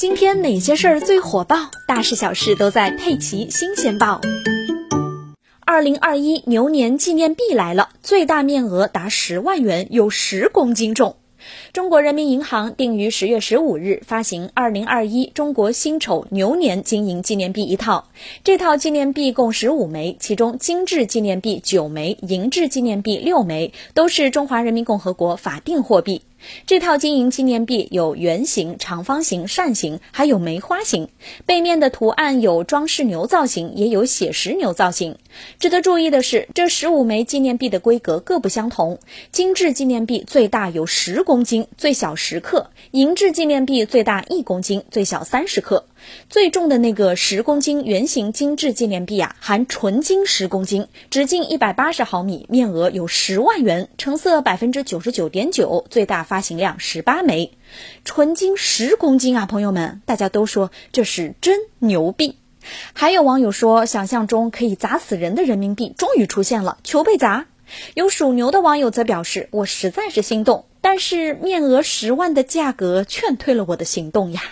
今天哪些事儿最火爆？大事小事都在《佩奇新鲜报》。二零二一牛年纪念币来了，最大面额达十万元，有十公斤重。中国人民银行定于十月十五日发行二零二一中国辛丑牛年金银纪念币一套。这套纪念币共十五枚，其中金质纪念币九枚，银质纪念币六枚，都是中华人民共和国法定货币。这套金银纪念币有圆形、长方形、扇形，还有梅花形。背面的图案有装饰牛造型，也有写实牛造型。值得注意的是，这十五枚纪念币的规格各不相同。金质纪念币最大有十公斤，最小十克；银质纪念币最大一公斤，最小三十克。最重的那个十公斤圆形精致纪念币啊，含纯金十公斤，直径一百八十毫米，面额有十万元，成色百分之九十九点九，最大发行量十八枚，纯金十公斤啊，朋友们，大家都说这是真牛币。还有网友说，想象中可以砸死人的人民币终于出现了，求被砸。有属牛的网友则表示，我实在是心动，但是面额十万的价格劝退了我的行动呀。